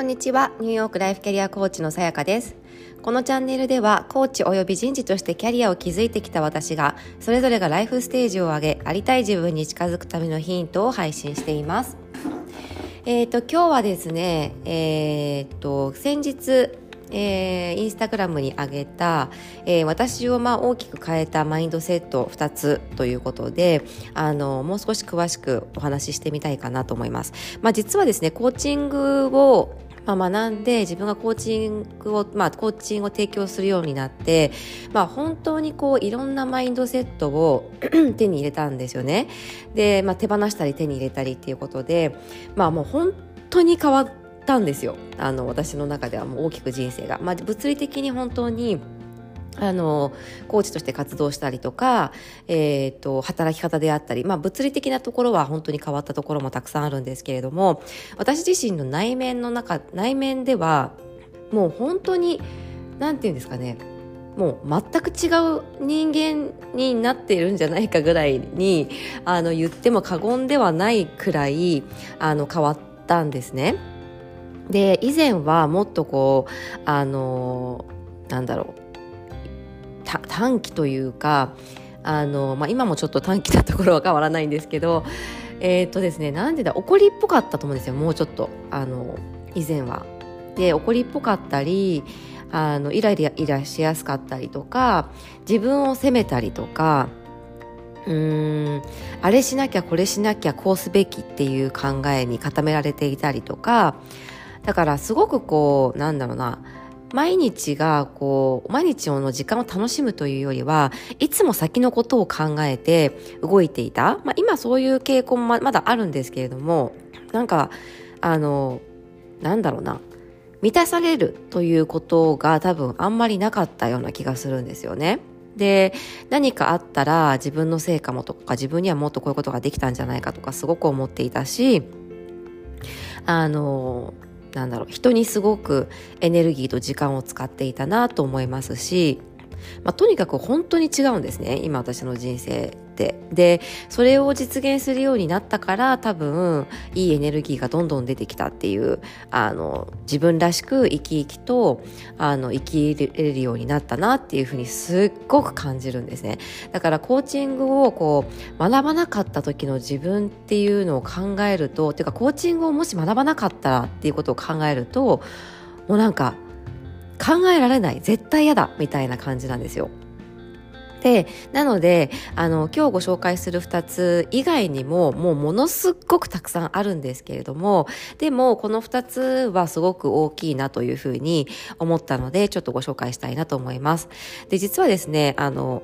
こんにちは。ニューヨークライフキャリアコーチのさやかです。このチャンネルではコーチ及び人事としてキャリアを築いてきた私がそれぞれがライフステージを上げありたい自分に近づくためのヒントを配信しています。えっ、ー、と今日はですねえっ、ー、と先日えー、インスタグラムに上げた、えー、私をまあ大きく変えたマインドセット2つということであのもう少し詳しくお話ししてみたいかなと思います。まあ、実はですねコーチングをまあ、学んで自分がコーチングを、まあ、コーチングを提供するようになって、まあ、本当にこういろんなマインドセットを 手に入れたんですよね。で、まあ、手放したり手に入れたりっていうことで、まあ、もう本当に変わったんですよあの私の中ではもう大きく人生が、まあ、物理的に本当にあのコーチとして活動したりとか、えーと、働き方であったり、まあ、物理的なところは本当に変わったところもたくさんあるんですけれども私自身の内面の中内面ではもう本当に何て言うんですかねもう全く違う人間になっているんじゃないかぐらいにあの言っても過言ではないくらいあの変わったんですね。で以前はもっとこうあのなんだろう短期というかあの、まあ、今もちょっと短期なところは変わらないんですけどえっ、とですねなんでだ怒りっぽかったと思うんですよもうちょっとあの以前は。で怒りっぽかったりあのイライライラしやすかったりとか自分を責めたりとかうーんあれしなきゃこれしなきゃこうすべきっていう考えに固められていたりとかだからすごくこうなんだろうな毎日がこう毎日の時間を楽しむというよりはいつも先のことを考えて動いていた、まあ、今そういう傾向もまだあるんですけれどもなんかあのなんだろうな満たされるということが多分あんまりなかったような気がするんですよね。で何かあったら自分の成果もとか自分にはもっとこういうことができたんじゃないかとかすごく思っていたしあのなんだろう人にすごくエネルギーと時間を使っていたなと思いますし、まあ、とにかく本当に違うんですね。今私の人生って。でそれを実現するようになったから多分いいエネルギーがどんどん出てきたっていうあの自分らしく生き生きとあの生きれるようになったなっていうふうにすっごく感じるんですね。だからコーチングをこう学ばなかった時の自分っていうのを考えるとっていうかコーチングをもし学ばなかったらっていうことを考えるともうなんか考えられない絶対嫌だみたいな感じなんですよでなのであの今日ご紹介する2つ以外にももうものすっごくたくさんあるんですけれどもでもこの2つはすごく大きいなというふうに思ったのでちょっとご紹介したいなと思います。で実はですねあの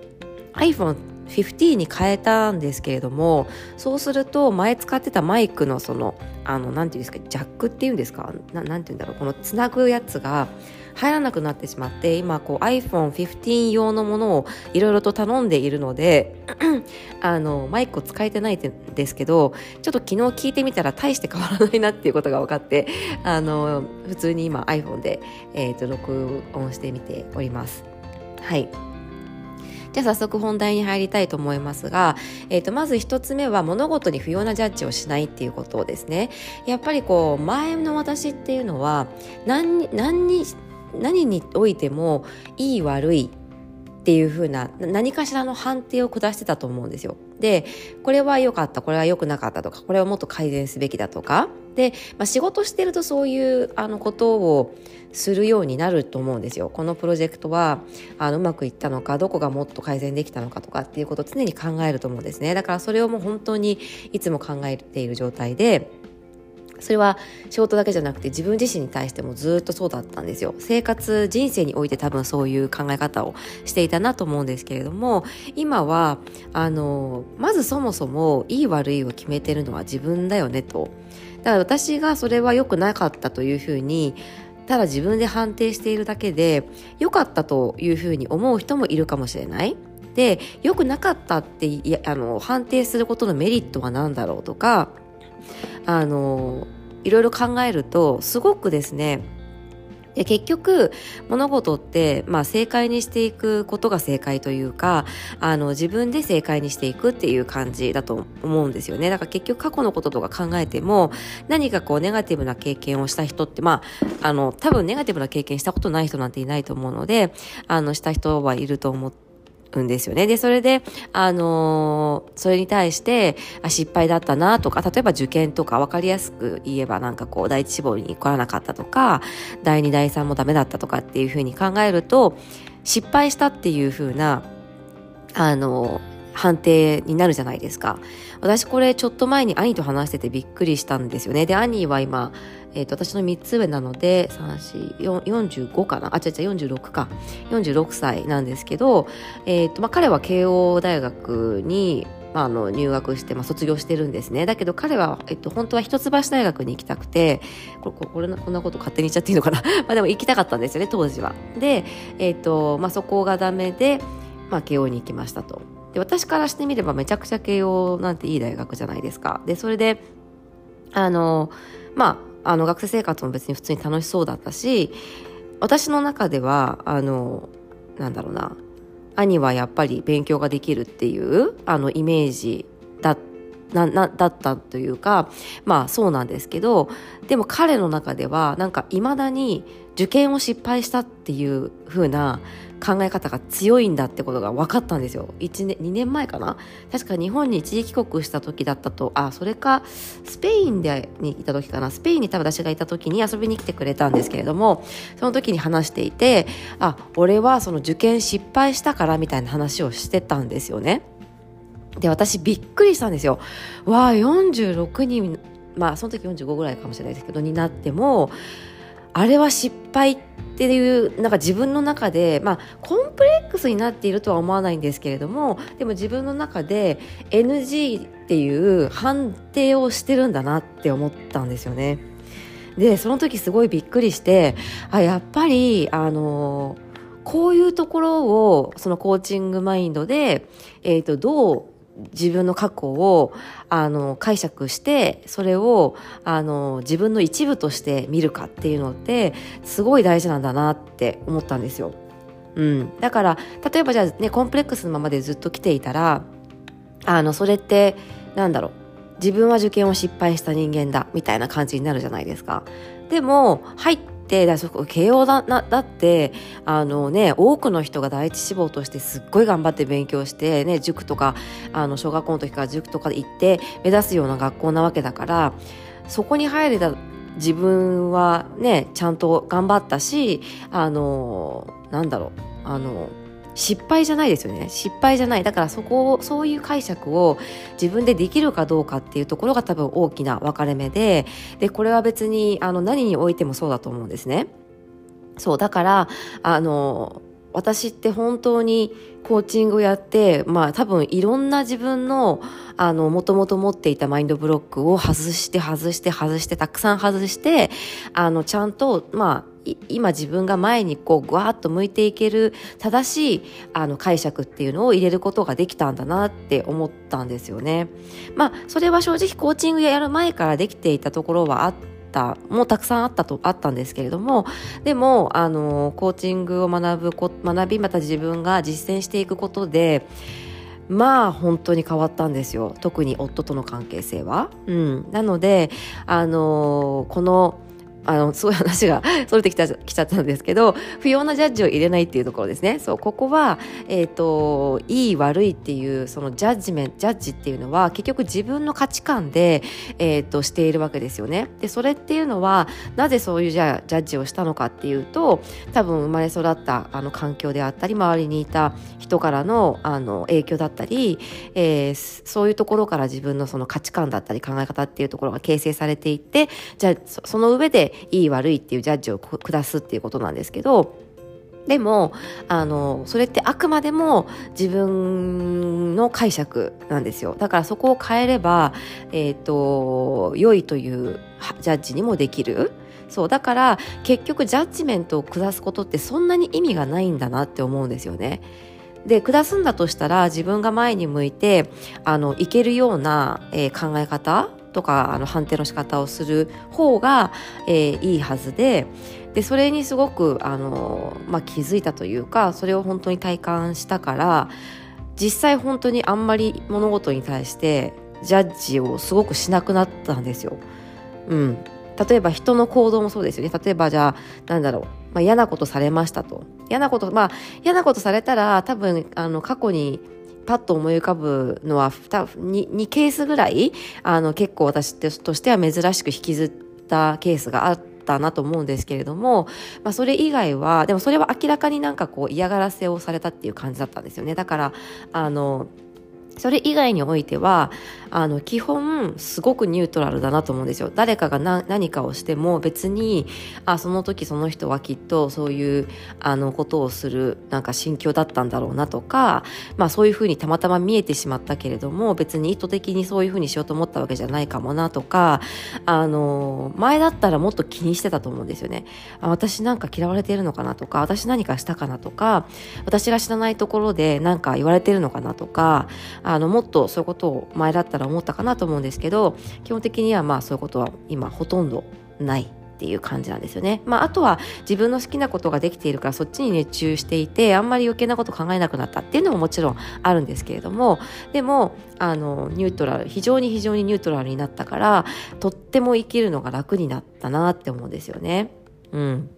iPhone 15に変えたんですけれどもそうすると前使ってたマイクのそのあのなんていうんですかジャックっていうんですかななんていうんだろうこのつなぐやつが入らなくなってしまって今こう iPhone15 用のものをいろいろと頼んでいるので あのマイクを使えてないんですけどちょっと昨日聞いてみたら大して変わらないなっていうことが分かって あの普通に今 iPhone で、えーと、録音してみております。はいじゃあ早速本題に入りたいと思いますが、えー、とまず一つ目は物事に不要なジャッジをしないっていうことですね。やっぱりこう前の私っていうのは何何に何においてもいい悪いっていう風な何かしらの判定を下してたと思うんですよ。で、これは良かった、これは良くなかったとか、これはもっと改善すべきだとか。で、まあ、仕事してるとそういうあのことをするようになると思うんですよ。このプロジェクトはあのうまくいったのか、どこがもっと改善できたのかとかっていうことを常に考えると思うんですね。だからそれをもう本当にいつも考えている状態で、それは仕事だけじゃなくて自分自身に対してもずっとそうだったんですよ。生活人生において多分そういう考え方をしていたなと思うんですけれども今はあのまずそもそもいい悪いを決めてるのは自分だよねと。だから私がそれは良くなかったというふうにただ自分で判定しているだけで良かったというふうに思う人もいるかもしれない。で良くなかったってあの判定することのメリットは何だろうとかあのいろいろ考えるとすごくですねで結局物事って、まあ、正解にしていくことが正解というかあの自分で正解にしていくっていう感じだと思うんですよね。だから結局過去のこととか考えても何かこうネガティブな経験をした人ってまああの多分ネガティブな経験したことない人なんていないと思うのであのした人はいると思ってんですよね。で、それで、あの、それに対して、あ、失敗だったなとか、例えば受験とか分かりやすく言えばなんかこう、第一志望に来らなかったとか、第二、第三もダメだったとかっていうふうに考えると、失敗したっていうふうな、あの、判定になるじゃないですか。私これちょっと前に兄と話しててびっくりしたんですよね。で、兄は今、えっ、ー、と、私の3つ上なので、3、4、45かな？あ、違う違う、46か。46歳なんですけど、えっ、ー、と、まあ、彼は慶応大学に、まあ、あの入学して、まあ、卒業してるんですね。だけど彼は、えっと、本当は一橋大学に行きたくて、これ、これこんなこと勝手に言っちゃっていいのかな？まあでも行きたかったんですよね、当時は。で、えっと、まあ、そこがダメで、まあ、慶応に行きましたと。で、私からしてみればめちゃくちゃ慶応なんていい大学じゃないですか。で、それで、あの、まあ、あの学生生活も別に普通に楽しそうだったし私の中ではあのなんだろうな兄はやっぱり勉強ができるっていうあのイメージだななだったというかまあそうなんですけどでも彼の中ではなんかいまだに受験を失敗したっていう風な考え方が強いんだってことが分かったんですよ。1年2年前かな？確か日本に一時帰国した時だったと。あそれかスペインでにいた時かな？スペインに多分私がいた時に遊びに来てくれたんですけれどもその時に話していてあ俺はその受験失敗したからみたいな話をしてたんですよね。で私びっくりしたんですよ。わあ46人まあその時45ぐらいかもしれないですけどになってもあれは失敗っていうなんか自分の中でまあコンプレックスになっているとは思わないんですけれどもでも自分の中で NG っていう判定をしてるんだなって思ったんですよね。でその時すごいびっくりしてあやっぱりあのこういうところをそのコーチングマインドで、えーとどう自分の過去をあの解釈してそれをあの自分の一部として見るかっていうのってすごい大事なんだなって思ったんですよ。うん、だから例えばじゃあねコンプレックスのままでずっと来ていたらあのそれってなんだろう自分は受験を失敗した人間だみたいな感じになるじゃないですか。でも入っってだそこ慶応だなだってあの、ね、多くの人が第一志望としてすっごい頑張って勉強して、ね、塾とかあの小学校の時から塾とかで行って目指すような学校なわけだからそこに入れた自分はねちゃんと頑張ったしあのなんだろうあの失敗じゃないですよね失敗じゃないだからそこをそういう解釈を自分でできるかどうかっていうところが多分大きな分かれ目ででこれは別にあの何においてもそうだと思うんですね。そうだからあの私って本当にコーチングをやって、まあ多分いろんな自分の、あの、もともと持っていたマインドブロックを外して外して外して、たくさん外して、あの、ちゃんと、まあ、今自分が前にこうぐわっと向いていける正しいあの解釈っていうのを入れることができたんだなって思ったんですよね。まあそれは正直コーチングやる前からできていたところはあったもうたくさんあったとあったんですけれどもでもあのコーチングを学ぶ学びまた自分が実践していくことでまあ本当に変わったんですよ特に夫との関係性は。うん、なのであのこのあの、そうい話がそれてきた、きちゃったんですけど、不要なジャッジを入れないっていうところですね。そう、ここは、えっ、ー、と、いい悪いっていう、そのジャッジメント、ジャッジっていうのは、結局自分の価値観で、えっ、ー、と、しているわけですよね。で、それっていうのは、なぜそういうじゃ、ジャッジをしたのかっていうと、多分生まれ育ったあの環境であったり、周りにいた人からのあの影響だったり、えー、そういうところから自分のその価値観だったり考え方っていうところが形成されていって、じゃあ、その上でいい悪いっていうジャッジを下すっていうことなんですけどでもあのそれってあくまでも自分の解釈なんですよだからそこを変えれば、えーと、良いというジャッジにもできるそうだから結局ジャッジメントを下すことってそんなに意味がないんだなって思うんですよね。で下すんだとしたら自分が前に向いてあのいけるような、えー、考え方とかあの判定の仕方をする方が、えー、いいはずででそれにすごくあの、まあ、気づいたというかそれを本当に体感したから実際本当にあんまり物事に対してジャッジをすごくしなくなったんですよ。うん、例えば人の行動もそうですよね。例えばじゃあなんだろう、まあ、嫌なことされましたと。嫌なことまあ嫌なことされたら多分あの過去にパッと思い浮かぶのは 2, 2ケースぐらいあの結構私としては珍しく引きずったケースがあったなと思うんですけれども、まあ、それ以外はでもそれは明らかになんかこう嫌がらせをされたっていう感じだったんですよね。だからあのそれ以外においてはあの基本すごくニュートラルだなと思うんですよ。誰かが何かをしても別にあその時その人はきっとそういうあのことをするなんか心境だったんだろうなとか、まあ、そういうふうにたまたま見えてしまったけれども別に意図的にそういうふうにしようと思ったわけじゃないかもなとかあの前だったらもっと気にしてたと思うんですよね。私なんか嫌われてるのかなとか私何かしたかなとか私が知らないところで何か言われてるのかなとかあのもっとそういうことを前だったら思ったかなと思うんですけど基本的にはまあそういうことは今ほとんどないっていう感じなんですよね。まあ、あとは自分の好きなことができているからそっちに熱中していてあんまり余計なこと考えなくなったっていうのももちろんあるんですけれどもでもあのニュートラル非常に非常にニュートラルになったからとっても生きるのが楽になったなって思うんですよね。うん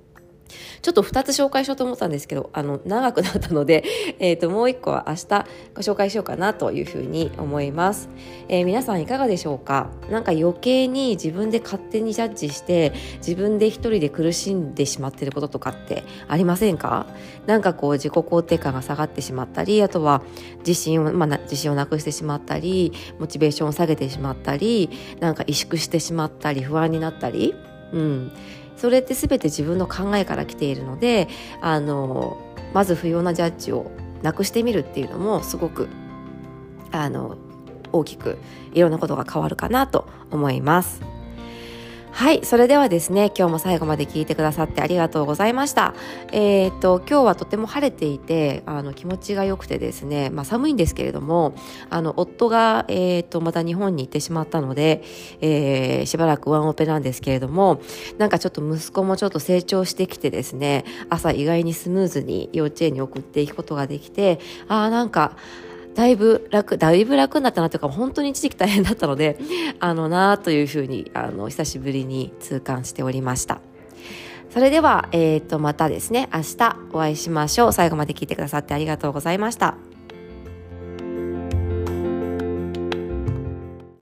ちょっと2つ紹介しようと思ったんですけど、あの、長くなったので、えっ、ー、と、もう1個は明日ご紹介しようかなというふうに思います。えー、皆さんいかがでしょうか？なんか余計に自分で勝手にジャッジして、自分で一人で苦しんでしまってることとかってありませんか？なんかこう自己肯定感が下がってしまったり、あとは自信を、まあ、自信をなくしてしまったり、モチベーションを下げてしまったり、なんか萎縮してしまったり、不安になったり、うん。それって全て自分の考えから来ているのであのまず不要なジャッジをなくしてみるっていうのもすごくあの大きくいろんなことが変わるかなと思います。はい、それではですね、今日も最後まで聞いてくださってありがとうございました。えー、っと、今日はとても晴れていて、あの、気持ちが良くてですね、まあ寒いんですけれども、あの、夫が、えー、っと、また日本に行ってしまったので、えー、しばらくワンオペなんですけれども、なんかちょっと息子もちょっと成長してきてですね、朝意外にスムーズに幼稚園に送っていくことができて、ああ、なんか、だいぶ楽、だいぶ楽になったなというか、本当に一時期大変だったので、あのなというふうに、あの、久しぶりに痛感しておりました。それでは、えっ、ー、と、またですね、明日お会いしましょう。最後まで聞いてくださってありがとうございました。